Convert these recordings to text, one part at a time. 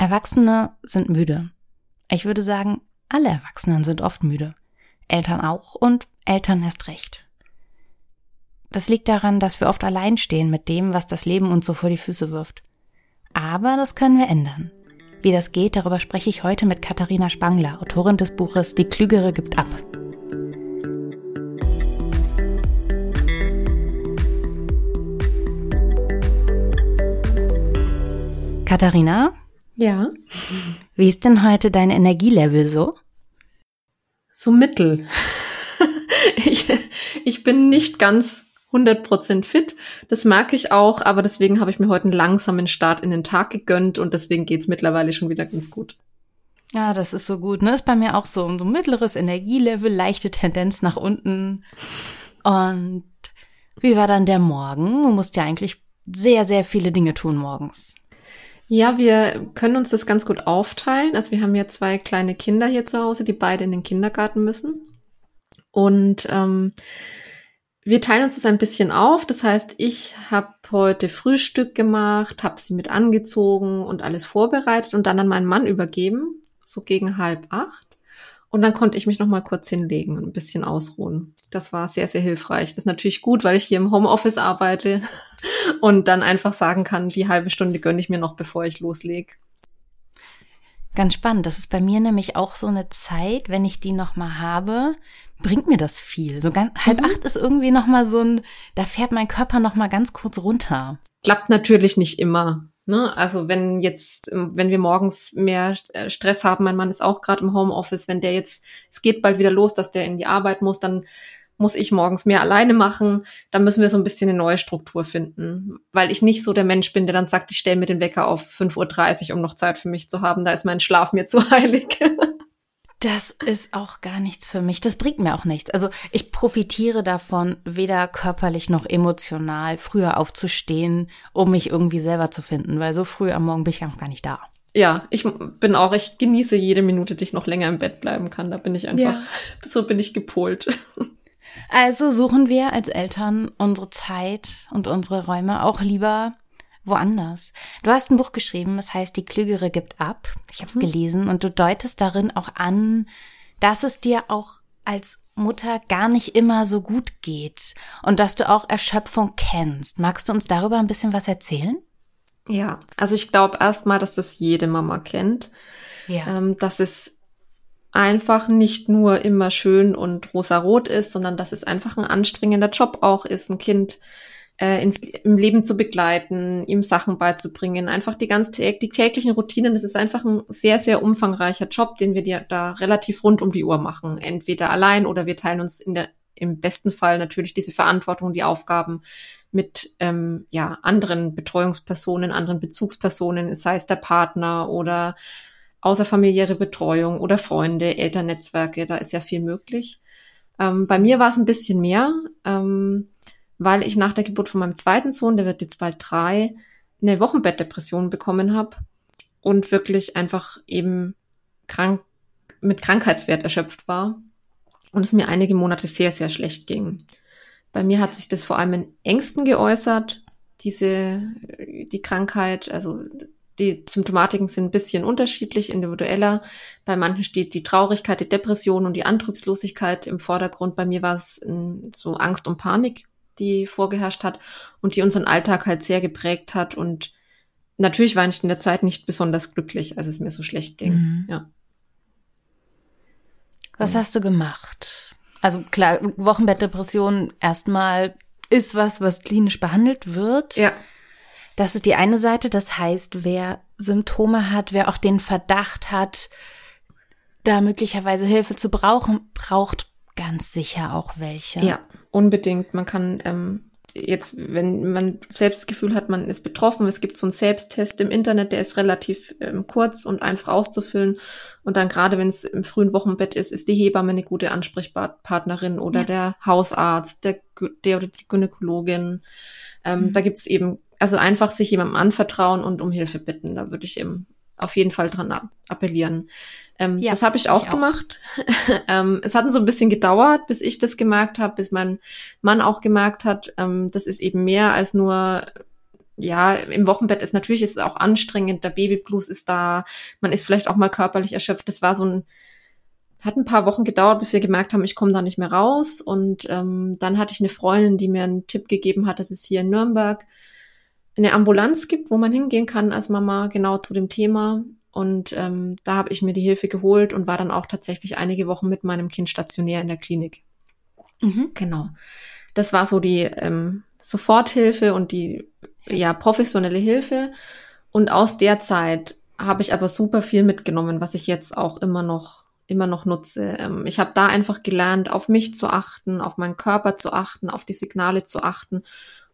Erwachsene sind müde. Ich würde sagen, alle Erwachsenen sind oft müde. Eltern auch und Eltern erst recht. Das liegt daran, dass wir oft allein stehen mit dem, was das Leben uns so vor die Füße wirft. Aber das können wir ändern. Wie das geht, darüber spreche ich heute mit Katharina Spangler, Autorin des Buches Die Klügere gibt ab. Katharina? Ja. Wie ist denn heute dein Energielevel so? So mittel. ich, ich bin nicht ganz 100% fit. Das mag ich auch, aber deswegen habe ich mir heute einen langsamen Start in den Tag gegönnt und deswegen geht's mittlerweile schon wieder ganz gut. Ja, das ist so gut. Ne? Ist bei mir auch so. So mittleres Energielevel, leichte Tendenz nach unten. Und wie war dann der Morgen? Du musst ja eigentlich sehr, sehr viele Dinge tun morgens. Ja, wir können uns das ganz gut aufteilen. Also wir haben ja zwei kleine Kinder hier zu Hause, die beide in den Kindergarten müssen. Und ähm, wir teilen uns das ein bisschen auf. Das heißt, ich habe heute Frühstück gemacht, habe sie mit angezogen und alles vorbereitet und dann an meinen Mann übergeben, so gegen halb acht. Und dann konnte ich mich noch mal kurz hinlegen und ein bisschen ausruhen. Das war sehr, sehr hilfreich. Das ist natürlich gut, weil ich hier im Homeoffice arbeite und dann einfach sagen kann, die halbe Stunde gönne ich mir noch, bevor ich loslege. Ganz spannend. Das ist bei mir nämlich auch so eine Zeit, wenn ich die noch mal habe, bringt mir das viel. So ganz, halb mhm. acht ist irgendwie noch mal so ein, da fährt mein Körper noch mal ganz kurz runter. Klappt natürlich nicht immer. Ne? Also wenn jetzt, wenn wir morgens mehr äh, Stress haben, mein Mann ist auch gerade im Homeoffice, wenn der jetzt, es geht bald wieder los, dass der in die Arbeit muss, dann muss ich morgens mehr alleine machen. Dann müssen wir so ein bisschen eine neue Struktur finden, weil ich nicht so der Mensch bin, der dann sagt, ich stelle mir den Wecker auf 5.30 Uhr, um noch Zeit für mich zu haben. Da ist mein Schlaf mir zu heilig. Das ist auch gar nichts für mich. Das bringt mir auch nichts. Also ich profitiere davon, weder körperlich noch emotional, früher aufzustehen, um mich irgendwie selber zu finden, weil so früh am Morgen bin ich auch gar nicht da. Ja, ich bin auch, ich genieße jede Minute, die ich noch länger im Bett bleiben kann. Da bin ich einfach, ja. so bin ich gepolt. Also suchen wir als Eltern unsere Zeit und unsere Räume auch lieber woanders. Du hast ein Buch geschrieben, das heißt Die Klügere gibt ab. Ich habe es mhm. gelesen und du deutest darin auch an, dass es dir auch als Mutter gar nicht immer so gut geht und dass du auch Erschöpfung kennst. Magst du uns darüber ein bisschen was erzählen? Ja, also ich glaube erstmal, dass das jede Mama kennt. Ja. Ähm, dass es einfach nicht nur immer schön und rosarot ist, sondern dass es einfach ein anstrengender Job auch ist, ein Kind äh, ins, im Leben zu begleiten, ihm Sachen beizubringen, einfach die ganz die täglichen Routinen. Das ist einfach ein sehr, sehr umfangreicher Job, den wir dir da relativ rund um die Uhr machen. Entweder allein oder wir teilen uns in der, im besten Fall natürlich diese Verantwortung, die Aufgaben mit ähm, ja, anderen Betreuungspersonen, anderen Bezugspersonen, sei es der Partner oder außerfamiliäre Betreuung oder Freunde, Elternnetzwerke, da ist ja viel möglich. Ähm, bei mir war es ein bisschen mehr. Ähm, weil ich nach der Geburt von meinem zweiten Sohn, der wird jetzt bald drei, eine Wochenbettdepression bekommen habe und wirklich einfach eben krank mit Krankheitswert erschöpft war und es mir einige Monate sehr, sehr schlecht ging. Bei mir hat sich das vor allem in Ängsten geäußert, diese, die Krankheit, also die Symptomatiken sind ein bisschen unterschiedlich, individueller. Bei manchen steht die Traurigkeit, die Depression und die Antriebslosigkeit im Vordergrund. Bei mir war es so Angst und Panik, die vorgeherrscht hat und die unseren Alltag halt sehr geprägt hat. Und natürlich war ich in der Zeit nicht besonders glücklich, als es mir so schlecht ging. Mhm. Ja. Was hast du gemacht? Also klar, Wochenbettdepression erstmal ist was, was klinisch behandelt wird. Ja. Das ist die eine Seite. Das heißt, wer Symptome hat, wer auch den Verdacht hat, da möglicherweise Hilfe zu brauchen, braucht ganz sicher auch welche. Ja, unbedingt. Man kann ähm, jetzt, wenn man selbst das Gefühl hat, man ist betroffen, es gibt so einen Selbsttest im Internet, der ist relativ ähm, kurz und einfach auszufüllen. Und dann gerade wenn es im frühen Wochenbett ist, ist die Hebamme eine gute Ansprechpartnerin oder ja. der Hausarzt, der, der oder die Gynäkologin. Ähm, mhm. Da gibt es eben, also einfach sich jemandem anvertrauen und um Hilfe bitten. Da würde ich eben auf jeden Fall dran appellieren. Ähm, ja, das habe ich auch ich gemacht. ähm, es hat so ein bisschen gedauert, bis ich das gemerkt habe, bis mein Mann auch gemerkt hat, ähm, das ist eben mehr als nur ja, im Wochenbett ist natürlich ist es auch anstrengend, der Babyblues ist da, man ist vielleicht auch mal körperlich erschöpft. Das war so ein, hat ein paar Wochen gedauert, bis wir gemerkt haben, ich komme da nicht mehr raus. Und ähm, dann hatte ich eine Freundin, die mir einen Tipp gegeben hat, dass es hier in Nürnberg eine Ambulanz gibt, wo man hingehen kann als Mama, genau zu dem Thema. Und ähm, da habe ich mir die Hilfe geholt und war dann auch tatsächlich einige Wochen mit meinem Kind stationär in der Klinik. Mhm. Genau. Das war so die ähm, Soforthilfe und die ja professionelle Hilfe. Und aus der Zeit habe ich aber super viel mitgenommen, was ich jetzt auch immer noch immer noch nutze. Ähm, ich habe da einfach gelernt, auf mich zu achten, auf meinen Körper zu achten, auf die Signale zu achten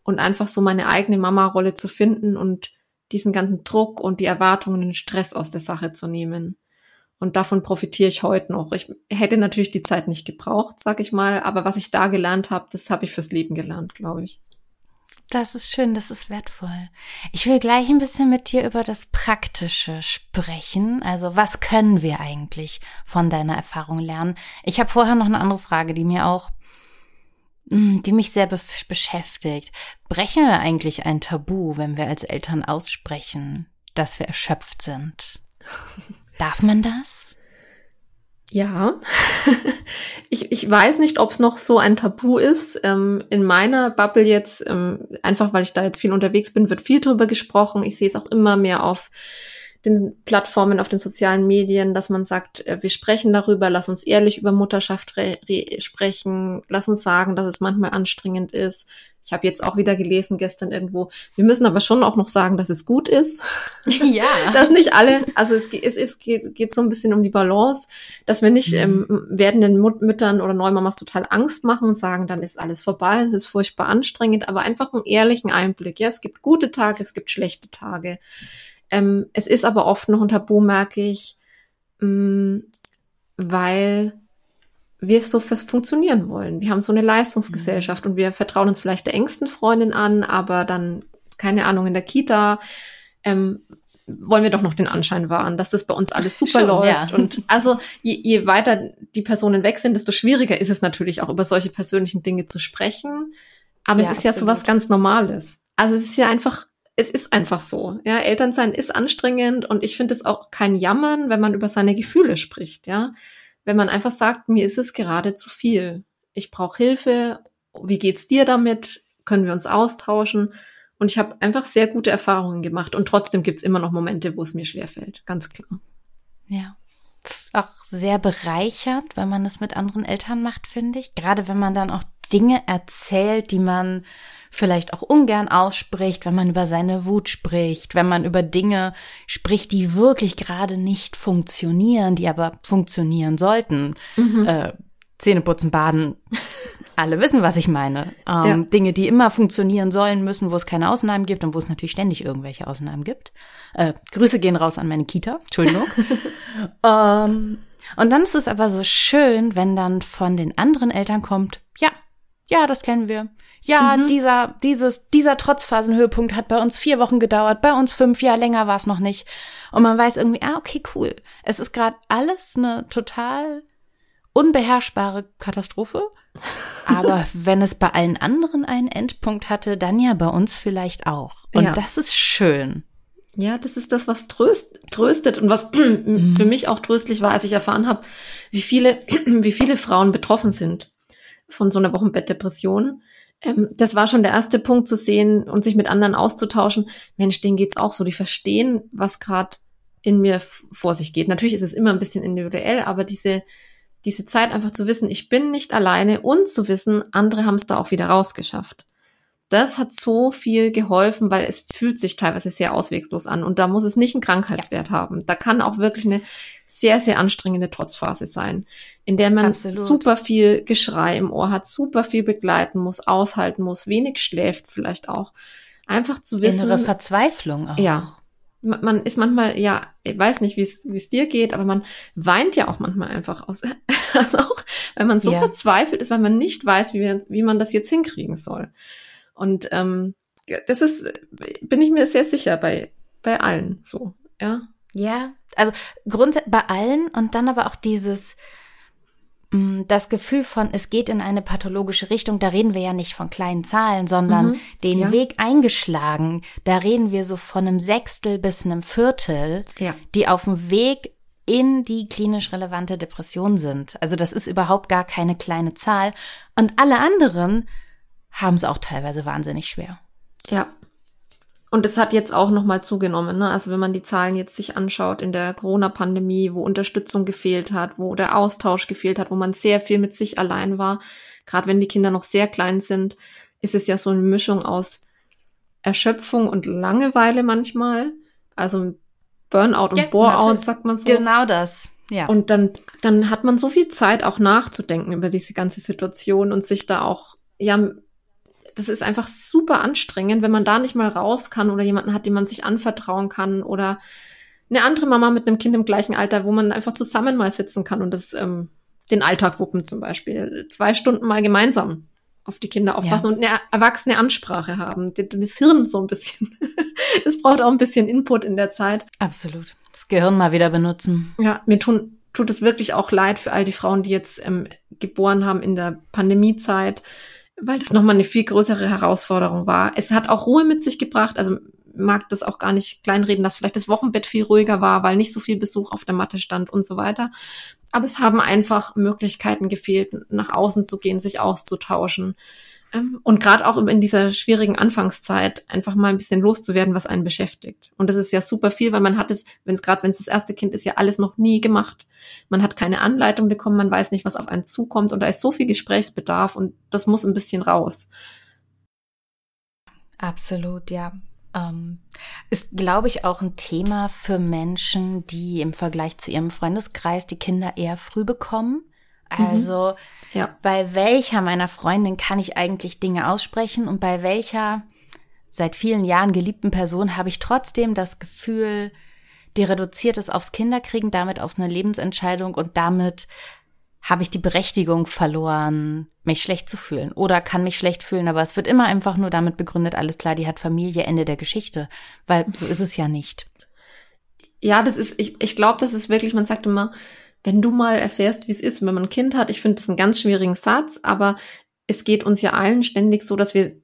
und einfach so meine eigene Mama-Rolle zu finden und diesen ganzen Druck und die Erwartungen, den Stress aus der Sache zu nehmen. Und davon profitiere ich heute noch. Ich hätte natürlich die Zeit nicht gebraucht, sag ich mal, aber was ich da gelernt habe, das habe ich fürs Leben gelernt, glaube ich. Das ist schön, das ist wertvoll. Ich will gleich ein bisschen mit dir über das Praktische sprechen. Also was können wir eigentlich von deiner Erfahrung lernen? Ich habe vorher noch eine andere Frage, die mir auch, die mich sehr be beschäftigt. Brechen wir eigentlich ein Tabu, wenn wir als Eltern aussprechen, dass wir erschöpft sind? Darf man das? Ja, ich, ich weiß nicht, ob es noch so ein Tabu ist. Ähm, in meiner Bubble jetzt, ähm, einfach weil ich da jetzt viel unterwegs bin, wird viel drüber gesprochen. Ich sehe es auch immer mehr auf den Plattformen, auf den sozialen Medien, dass man sagt, äh, wir sprechen darüber, lass uns ehrlich über Mutterschaft sprechen, lass uns sagen, dass es manchmal anstrengend ist. Ich habe jetzt auch wieder gelesen gestern irgendwo, wir müssen aber schon auch noch sagen, dass es gut ist. Ja. dass nicht alle, also es, es, es geht, geht so ein bisschen um die Balance, dass wir nicht mhm. ähm, werdenden Mut Müttern oder Neumamas total Angst machen und sagen, dann ist alles vorbei, das ist furchtbar anstrengend, aber einfach einen ehrlichen Einblick. Ja, es gibt gute Tage, es gibt schlechte Tage. Ähm, es ist aber oft noch ein Tabu, merke ich, mh, mm, weil wir so funktionieren wollen. Wir haben so eine Leistungsgesellschaft mhm. und wir vertrauen uns vielleicht der engsten Freundin an, aber dann, keine Ahnung, in der Kita ähm, wollen wir doch noch den Anschein wahren, dass das bei uns alles super Schon, läuft. Ja. Und also je, je weiter die Personen weg sind, desto schwieriger ist es natürlich auch über solche persönlichen Dinge zu sprechen. Aber ja, es ist absolut. ja so was ganz Normales. Also es ist ja einfach es ist einfach so. Ja, Elternsein ist anstrengend und ich finde es auch kein Jammern, wenn man über seine Gefühle spricht. Ja, wenn man einfach sagt, mir ist es gerade zu viel. Ich brauche Hilfe. Wie geht's dir damit? Können wir uns austauschen? Und ich habe einfach sehr gute Erfahrungen gemacht. Und trotzdem gibt's immer noch Momente, wo es mir schwerfällt. Ganz klar. Ja. Das ist auch sehr bereichert, wenn man das mit anderen Eltern macht, finde ich. Gerade wenn man dann auch Dinge erzählt, die man vielleicht auch ungern ausspricht, wenn man über seine Wut spricht, wenn man über Dinge spricht, die wirklich gerade nicht funktionieren, die aber funktionieren sollten. Mhm. Äh, Zähneputzen, Baden, alle wissen, was ich meine. Ähm, ja. Dinge, die immer funktionieren sollen müssen, wo es keine Ausnahmen gibt und wo es natürlich ständig irgendwelche Ausnahmen gibt. Äh, Grüße gehen raus an meine Kita, Entschuldigung. ähm, und dann ist es aber so schön, wenn dann von den anderen Eltern kommt, ja, ja, das kennen wir ja, mhm. dieser, dieses, dieser Trotzphasenhöhepunkt hat bei uns vier Wochen gedauert, bei uns fünf, ja, länger war es noch nicht. Und man weiß irgendwie, ah, okay, cool. Es ist gerade alles eine total unbeherrschbare Katastrophe. Aber wenn es bei allen anderen einen Endpunkt hatte, dann ja bei uns vielleicht auch. Und ja. das ist schön. Ja, das ist das, was tröst, tröstet und was mhm. für mich auch tröstlich war, als ich erfahren habe, wie viele, wie viele Frauen betroffen sind von so einer Wochenbettdepression das war schon der erste Punkt zu sehen und sich mit anderen auszutauschen. Mensch, denen geht's auch so. Die verstehen, was gerade in mir vor sich geht. Natürlich ist es immer ein bisschen individuell, aber diese, diese Zeit einfach zu wissen, ich bin nicht alleine und zu wissen, andere haben es da auch wieder rausgeschafft das hat so viel geholfen, weil es fühlt sich teilweise sehr auswegslos an und da muss es nicht einen Krankheitswert ja. haben. Da kann auch wirklich eine sehr, sehr anstrengende Trotzphase sein, in der man Absolut. super viel Geschrei im Ohr hat, super viel begleiten muss, aushalten muss, wenig schläft vielleicht auch. Einfach zu wissen. Innere Verzweiflung auch. Ja. Man ist manchmal, ja, ich weiß nicht, wie es dir geht, aber man weint ja auch manchmal einfach aus. also auch, wenn man so ja. verzweifelt ist, weil man nicht weiß, wie, wie man das jetzt hinkriegen soll. Und ähm, das ist, bin ich mir sehr sicher bei, bei allen so, ja. Ja, also grundsätzlich bei allen und dann aber auch dieses, mm, das Gefühl von, es geht in eine pathologische Richtung, da reden wir ja nicht von kleinen Zahlen, sondern mhm, den ja. Weg eingeschlagen, da reden wir so von einem Sechstel bis einem Viertel, ja. die auf dem Weg in die klinisch relevante Depression sind. Also das ist überhaupt gar keine kleine Zahl. Und alle anderen haben es auch teilweise wahnsinnig schwer. Ja. Und es hat jetzt auch nochmal zugenommen. Ne? Also wenn man die Zahlen jetzt sich anschaut in der Corona-Pandemie, wo Unterstützung gefehlt hat, wo der Austausch gefehlt hat, wo man sehr viel mit sich allein war, gerade wenn die Kinder noch sehr klein sind, ist es ja so eine Mischung aus Erschöpfung und Langeweile manchmal. Also Burnout und ja, Boreout, natürlich. sagt man so. Genau das. Ja. Und dann, dann hat man so viel Zeit auch nachzudenken über diese ganze Situation und sich da auch, ja, das ist einfach super anstrengend, wenn man da nicht mal raus kann oder jemanden hat, dem man sich anvertrauen kann oder eine andere Mama mit einem Kind im gleichen Alter, wo man einfach zusammen mal sitzen kann und das ähm, den Alltag wuppen zum Beispiel. Zwei Stunden mal gemeinsam auf die Kinder aufpassen ja. und eine erwachsene Ansprache haben. Das Hirn so ein bisschen. Es braucht auch ein bisschen Input in der Zeit. Absolut. Das Gehirn mal wieder benutzen. Ja, mir tun, tut es wirklich auch leid für all die Frauen, die jetzt ähm, geboren haben in der Pandemiezeit, weil das nochmal eine viel größere Herausforderung war. Es hat auch Ruhe mit sich gebracht. Also mag das auch gar nicht kleinreden, dass vielleicht das Wochenbett viel ruhiger war, weil nicht so viel Besuch auf der Matte stand und so weiter. Aber es haben einfach Möglichkeiten gefehlt, nach außen zu gehen, sich auszutauschen. Ähm, und gerade auch in dieser schwierigen Anfangszeit einfach mal ein bisschen loszuwerden, was einen beschäftigt. Und das ist ja super viel, weil man hat es, wenn es gerade, wenn es das erste Kind ist, ja alles noch nie gemacht. Man hat keine Anleitung bekommen, man weiß nicht, was auf einen zukommt und da ist so viel Gesprächsbedarf und das muss ein bisschen raus. Absolut, ja. Ähm, ist, glaube ich, auch ein Thema für Menschen, die im Vergleich zu ihrem Freundeskreis die Kinder eher früh bekommen. Mhm. Also mhm. ja. bei welcher meiner Freundin kann ich eigentlich Dinge aussprechen und bei welcher seit vielen Jahren geliebten Person habe ich trotzdem das Gefühl, die reduziert es aufs Kinderkriegen, damit auf eine Lebensentscheidung und damit habe ich die Berechtigung verloren, mich schlecht zu fühlen oder kann mich schlecht fühlen, aber es wird immer einfach nur damit begründet, alles klar, die hat Familie, Ende der Geschichte, weil so ist es ja nicht. Ja, das ist, ich, ich glaube, das ist wirklich, man sagt immer, wenn du mal erfährst, wie es ist, wenn man ein Kind hat, ich finde das einen ganz schwierigen Satz, aber es geht uns ja allen ständig so, dass wir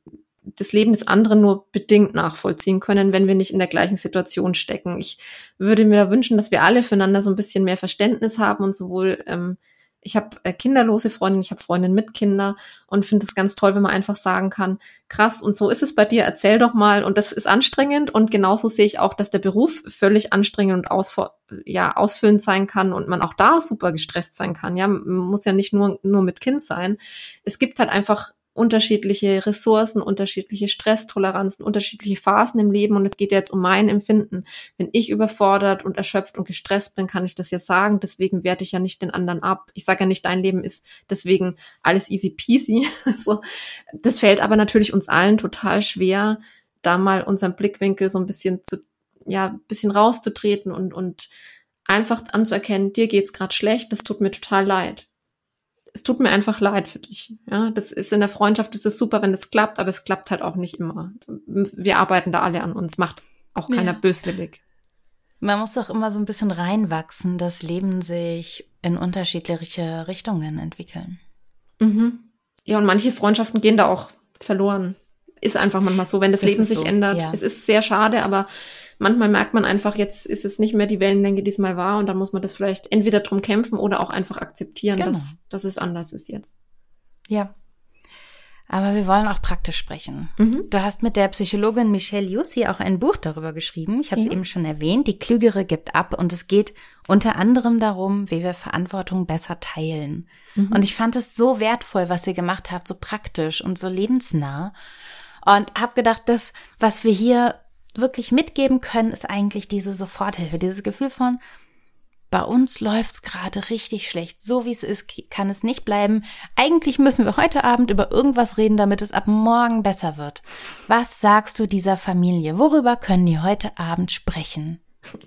das Leben des anderen nur bedingt nachvollziehen können, wenn wir nicht in der gleichen Situation stecken. Ich würde mir wünschen, dass wir alle füreinander so ein bisschen mehr Verständnis haben und sowohl ähm, ich habe äh, kinderlose Freundinnen, ich habe Freundinnen mit Kinder und finde es ganz toll, wenn man einfach sagen kann, krass, und so ist es bei dir, erzähl doch mal. Und das ist anstrengend und genauso sehe ich auch, dass der Beruf völlig anstrengend und aus, ja, ausfüllend sein kann und man auch da super gestresst sein kann. Ja, man muss ja nicht nur, nur mit Kind sein. Es gibt halt einfach unterschiedliche Ressourcen, unterschiedliche Stresstoleranzen, unterschiedliche Phasen im Leben und es geht jetzt um mein Empfinden. Wenn ich überfordert und erschöpft und gestresst bin, kann ich das jetzt sagen, deswegen werte ich ja nicht den anderen ab. Ich sage ja nicht, dein Leben ist deswegen alles easy peasy. so. Das fällt aber natürlich uns allen total schwer, da mal unseren Blickwinkel so ein bisschen zu, ja, bisschen rauszutreten und, und einfach anzuerkennen, dir geht's gerade schlecht, das tut mir total leid es tut mir einfach leid für dich. Ja, das ist in der Freundschaft, das ist super, wenn es klappt, aber es klappt halt auch nicht immer. Wir arbeiten da alle an uns, macht auch keiner ja. böswillig. Man muss auch immer so ein bisschen reinwachsen, dass Leben sich in unterschiedliche Richtungen entwickeln. Mhm. Ja, und manche Freundschaften gehen da auch verloren. Ist einfach manchmal so, wenn das, das Leben sich so, ändert. Ja. Es ist sehr schade, aber manchmal merkt man einfach, jetzt ist es nicht mehr die Wellenlänge, die es mal war und dann muss man das vielleicht entweder drum kämpfen oder auch einfach akzeptieren, genau. dass, dass es anders ist jetzt. Ja. Aber wir wollen auch praktisch sprechen. Mhm. Du hast mit der Psychologin Michelle Jussi auch ein Buch darüber geschrieben. Ich habe es ja. eben schon erwähnt. Die Klügere gibt ab. Und es geht unter anderem darum, wie wir Verantwortung besser teilen. Mhm. Und ich fand es so wertvoll, was ihr gemacht habt, so praktisch und so lebensnah. Und habe gedacht, das, was wir hier wirklich mitgeben können, ist eigentlich diese Soforthilfe, dieses Gefühl von, bei uns läuft's gerade richtig schlecht. So wie es ist, kann es nicht bleiben. Eigentlich müssen wir heute Abend über irgendwas reden, damit es ab morgen besser wird. Was sagst du dieser Familie? Worüber können die heute Abend sprechen?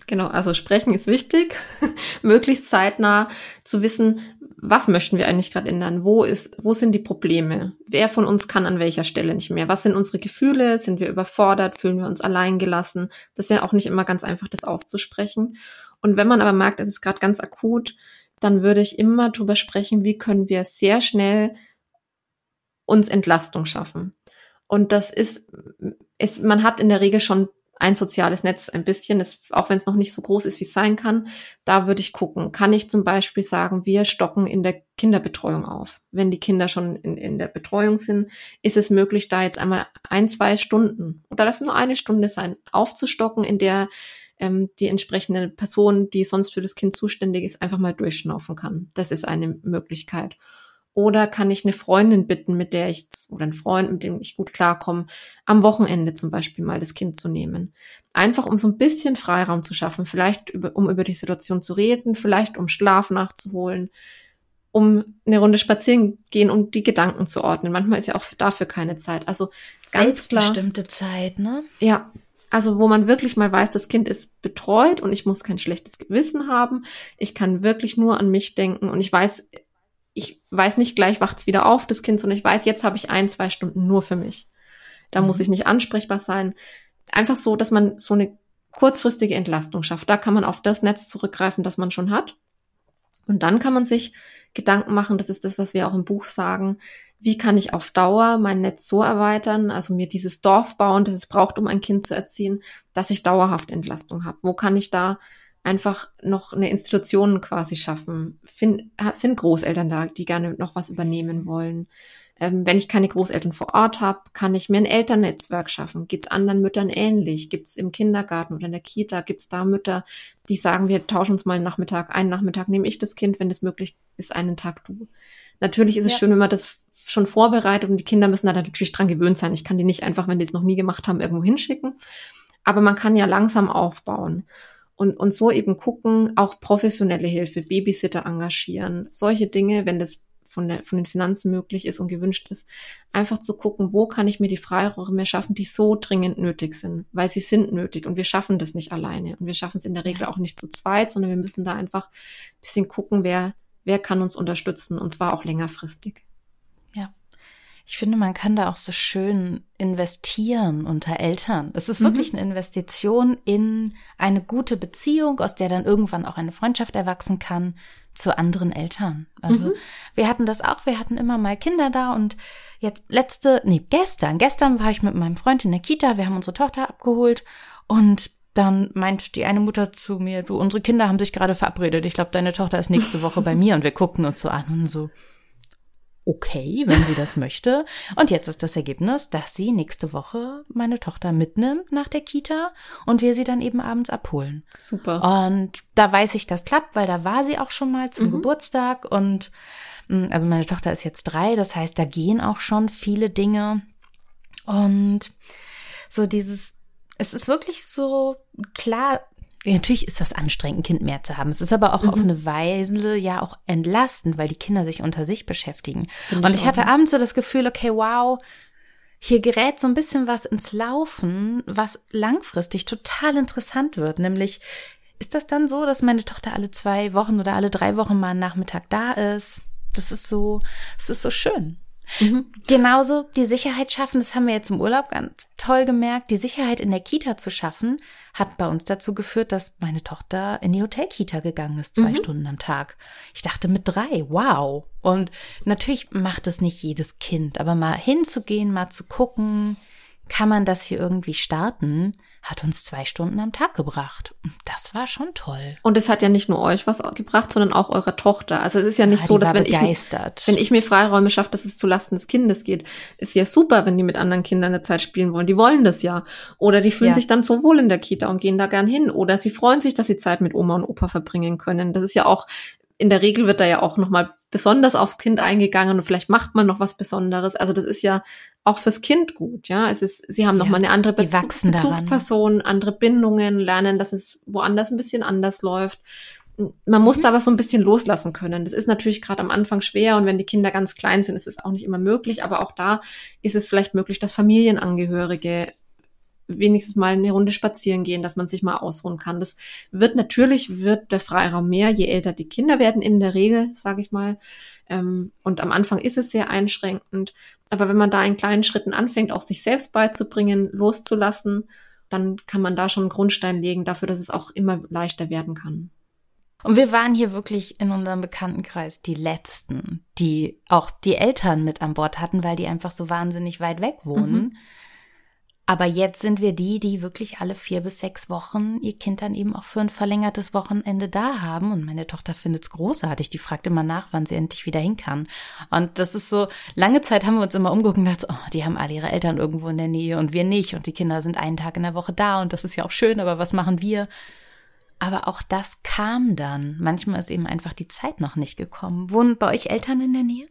Genau, also sprechen ist wichtig, möglichst zeitnah zu wissen, was möchten wir eigentlich gerade ändern? Wo ist, wo sind die Probleme? Wer von uns kann an welcher Stelle nicht mehr? Was sind unsere Gefühle? Sind wir überfordert? Fühlen wir uns allein gelassen? Das ist ja auch nicht immer ganz einfach, das auszusprechen. Und wenn man aber merkt, es ist gerade ganz akut, dann würde ich immer drüber sprechen, wie können wir sehr schnell uns Entlastung schaffen. Und das ist, ist, man hat in der Regel schon ein soziales Netz ein bisschen, das, auch wenn es noch nicht so groß ist, wie es sein kann. Da würde ich gucken. Kann ich zum Beispiel sagen, wir stocken in der Kinderbetreuung auf. Wenn die Kinder schon in, in der Betreuung sind, ist es möglich, da jetzt einmal ein, zwei Stunden oder lass nur eine Stunde sein, aufzustocken, in der ähm, die entsprechende Person, die sonst für das Kind zuständig ist, einfach mal durchschnaufen kann. Das ist eine Möglichkeit. Oder kann ich eine Freundin bitten, mit der ich, oder einen Freund, mit dem ich gut klarkomme, am Wochenende zum Beispiel mal das Kind zu nehmen. Einfach um so ein bisschen Freiraum zu schaffen, vielleicht über, um über die Situation zu reden, vielleicht um Schlaf nachzuholen, um eine Runde spazieren gehen, um die Gedanken zu ordnen. Manchmal ist ja auch dafür keine Zeit. Also ganz klar, Zeit, ne? Ja, also wo man wirklich mal weiß, das Kind ist betreut und ich muss kein schlechtes Gewissen haben. Ich kann wirklich nur an mich denken und ich weiß, ich weiß nicht gleich wacht's wieder auf, das Kind, sondern ich weiß, jetzt habe ich ein, zwei Stunden nur für mich. Da mhm. muss ich nicht ansprechbar sein. Einfach so, dass man so eine kurzfristige Entlastung schafft. Da kann man auf das Netz zurückgreifen, das man schon hat. Und dann kann man sich Gedanken machen, das ist das, was wir auch im Buch sagen, wie kann ich auf Dauer mein Netz so erweitern, also mir dieses Dorf bauen, das es braucht, um ein Kind zu erziehen, dass ich dauerhaft Entlastung habe. Wo kann ich da einfach noch eine Institution quasi schaffen. Find, sind Großeltern da, die gerne noch was übernehmen wollen? Ähm, wenn ich keine Großeltern vor Ort habe, kann ich mir ein Elternnetzwerk schaffen. Geht es anderen Müttern ähnlich? Gibt es im Kindergarten oder in der Kita, gibt es da Mütter, die sagen, wir tauschen uns mal einen Nachmittag, einen Nachmittag nehme ich das Kind, wenn es möglich ist, einen Tag du. Natürlich ist es ja. schön, wenn man das schon vorbereitet und die Kinder müssen da natürlich dran gewöhnt sein. Ich kann die nicht einfach, wenn die es noch nie gemacht haben, irgendwo hinschicken. Aber man kann ja langsam aufbauen und, und so eben gucken, auch professionelle Hilfe, Babysitter engagieren, solche Dinge, wenn das von, der, von den Finanzen möglich ist und gewünscht ist, einfach zu gucken, wo kann ich mir die Freiräume schaffen, die so dringend nötig sind, weil sie sind nötig. Und wir schaffen das nicht alleine. Und wir schaffen es in der Regel auch nicht zu zweit, sondern wir müssen da einfach ein bisschen gucken, wer, wer kann uns unterstützen und zwar auch längerfristig. Ich finde, man kann da auch so schön investieren unter Eltern. Es ist mhm. wirklich eine Investition in eine gute Beziehung, aus der dann irgendwann auch eine Freundschaft erwachsen kann zu anderen Eltern. Also mhm. wir hatten das auch, wir hatten immer mal Kinder da und jetzt letzte, nee, gestern, gestern war ich mit meinem Freund in der Kita, wir haben unsere Tochter abgeholt und dann meint die eine Mutter zu mir, du, unsere Kinder haben sich gerade verabredet. Ich glaube, deine Tochter ist nächste Woche bei mir und wir guckten uns so an und so, okay, wenn sie das möchte. Und jetzt ist das Ergebnis, dass sie nächste Woche meine Tochter mitnimmt nach der Kita und wir sie dann eben abends abholen. Super. Und da weiß ich, das klappt, weil da war sie auch schon mal zum mhm. Geburtstag und mm, also meine Tochter ist jetzt drei, das heißt, da gehen auch schon viele Dinge. Und so dieses, es ist wirklich so klar, Natürlich ist das anstrengend, ein Kind mehr zu haben. Es ist aber auch mhm. auf eine Weise ja auch entlastend, weil die Kinder sich unter sich beschäftigen. Find und ich, ich hatte abends so das Gefühl, okay, wow, hier gerät so ein bisschen was ins Laufen, was langfristig total interessant wird. Nämlich, ist das dann so, dass meine Tochter alle zwei Wochen oder alle drei Wochen mal einen Nachmittag da ist? Das ist so, das ist so schön. Mhm. Genauso die Sicherheit schaffen, das haben wir jetzt im Urlaub ganz toll gemerkt, die Sicherheit in der Kita zu schaffen, hat bei uns dazu geführt, dass meine Tochter in die Hotelkita gegangen ist, zwei mhm. Stunden am Tag. Ich dachte mit drei, wow. Und natürlich macht es nicht jedes Kind, aber mal hinzugehen, mal zu gucken, kann man das hier irgendwie starten? Hat uns zwei Stunden am Tag gebracht. Das war schon toll. Und es hat ja nicht nur euch was gebracht, sondern auch eurer Tochter. Also es ist ja nicht ja, so, dass wenn ich, wenn ich mir Freiräume schaffe, dass es zulasten des Kindes geht, ist ja super, wenn die mit anderen Kindern eine Zeit spielen wollen. Die wollen das ja. Oder die fühlen ja. sich dann so wohl in der Kita und gehen da gern hin. Oder sie freuen sich, dass sie Zeit mit Oma und Opa verbringen können. Das ist ja auch in der Regel wird da ja auch nochmal besonders aufs Kind eingegangen und vielleicht macht man noch was Besonderes. Also das ist ja auch fürs Kind gut, ja. Es ist, sie haben nochmal ja, eine andere Bezug, Bezugsperson, andere Bindungen, lernen, dass es woanders ein bisschen anders läuft. Man muss mhm. da aber so ein bisschen loslassen können. Das ist natürlich gerade am Anfang schwer und wenn die Kinder ganz klein sind, ist es auch nicht immer möglich. Aber auch da ist es vielleicht möglich, dass Familienangehörige wenigstens mal eine Runde spazieren gehen, dass man sich mal ausruhen kann. Das wird natürlich, wird der Freiraum mehr, je älter die Kinder werden, in der Regel, sage ich mal. Ähm, und am Anfang ist es sehr einschränkend. Aber wenn man da in kleinen Schritten anfängt, auch sich selbst beizubringen, loszulassen, dann kann man da schon einen Grundstein legen dafür, dass es auch immer leichter werden kann. Und wir waren hier wirklich in unserem Bekanntenkreis die Letzten, die auch die Eltern mit an Bord hatten, weil die einfach so wahnsinnig weit weg wohnen. Mhm. Aber jetzt sind wir die, die wirklich alle vier bis sechs Wochen ihr Kind dann eben auch für ein verlängertes Wochenende da haben. Und meine Tochter findet's großartig. Die fragt immer nach, wann sie endlich wieder hin kann. Und das ist so, lange Zeit haben wir uns immer umgeguckt und gedacht, oh, die haben alle ihre Eltern irgendwo in der Nähe und wir nicht. Und die Kinder sind einen Tag in der Woche da und das ist ja auch schön, aber was machen wir? Aber auch das kam dann. Manchmal ist eben einfach die Zeit noch nicht gekommen. Wohnen bei euch Eltern in der Nähe?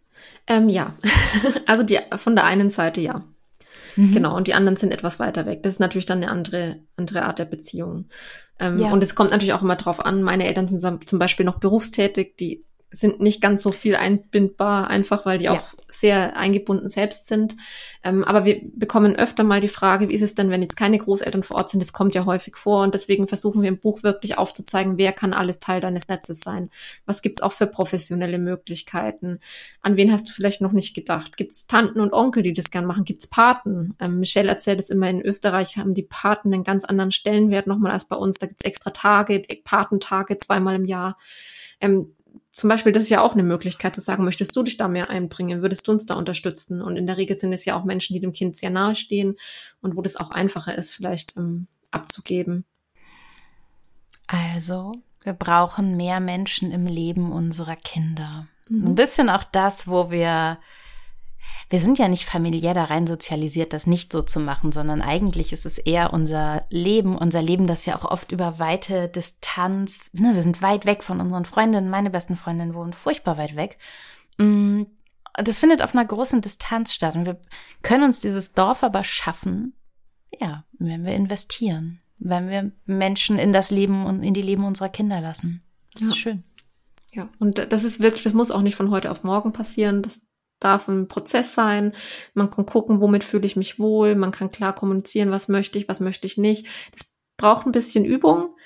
Ähm, ja, also die von der einen Seite ja. Mhm. Genau, und die anderen sind etwas weiter weg. Das ist natürlich dann eine andere, andere Art der Beziehung. Ähm, ja. Und es kommt natürlich auch immer drauf an. Meine Eltern sind zum Beispiel noch berufstätig, die sind nicht ganz so viel einbindbar, einfach weil die ja. auch sehr eingebunden selbst sind. Ähm, aber wir bekommen öfter mal die Frage, wie ist es denn, wenn jetzt keine Großeltern vor Ort sind? Das kommt ja häufig vor und deswegen versuchen wir im Buch wirklich aufzuzeigen, wer kann alles Teil deines Netzes sein? Was gibt's auch für professionelle Möglichkeiten? An wen hast du vielleicht noch nicht gedacht? Gibt's Tanten und Onkel, die das gern machen? Gibt's Paten? Ähm, Michelle erzählt es immer, in Österreich haben die Paten einen ganz anderen Stellenwert nochmal als bei uns. Da gibt's extra Tage, Patentage zweimal im Jahr. Ähm, zum Beispiel, das ist ja auch eine Möglichkeit zu sagen, möchtest du dich da mehr einbringen? Würdest du uns da unterstützen? Und in der Regel sind es ja auch Menschen, die dem Kind sehr nahe stehen und wo das auch einfacher ist, vielleicht ähm, abzugeben. Also, wir brauchen mehr Menschen im Leben unserer Kinder. Mhm. Ein bisschen auch das, wo wir wir sind ja nicht familiär da rein sozialisiert, das nicht so zu machen, sondern eigentlich ist es eher unser Leben, unser Leben, das ja auch oft über weite Distanz, ne, wir sind weit weg von unseren Freundinnen, meine besten Freundinnen wohnen furchtbar weit weg. Mm, das findet auf einer großen Distanz statt und wir können uns dieses Dorf aber schaffen, ja, wenn wir investieren, wenn wir Menschen in das Leben und in die Leben unserer Kinder lassen. Das ja. ist schön. Ja, und das ist wirklich, das muss auch nicht von heute auf morgen passieren. Das darf ein Prozess sein. Man kann gucken, womit fühle ich mich wohl. Man kann klar kommunizieren, was möchte ich, was möchte ich nicht. Das braucht ein bisschen Übung.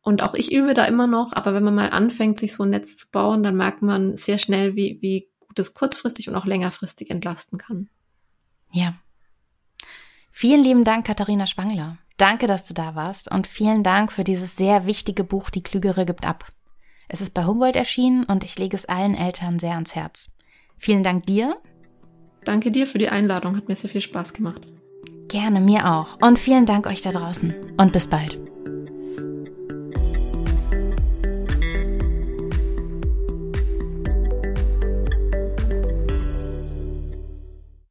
Und auch ich übe da immer noch. Aber wenn man mal anfängt, sich so ein Netz zu bauen, dann merkt man sehr schnell, wie, wie gut es kurzfristig und auch längerfristig entlasten kann. Ja. Vielen lieben Dank, Katharina Spangler. Danke, dass du da warst und vielen Dank für dieses sehr wichtige Buch Die Klügere gibt ab. Es ist bei Humboldt erschienen und ich lege es allen Eltern sehr ans Herz. Vielen Dank dir. Danke dir für die Einladung, hat mir sehr viel Spaß gemacht. Gerne, mir auch. Und vielen Dank euch da draußen. Und bis bald.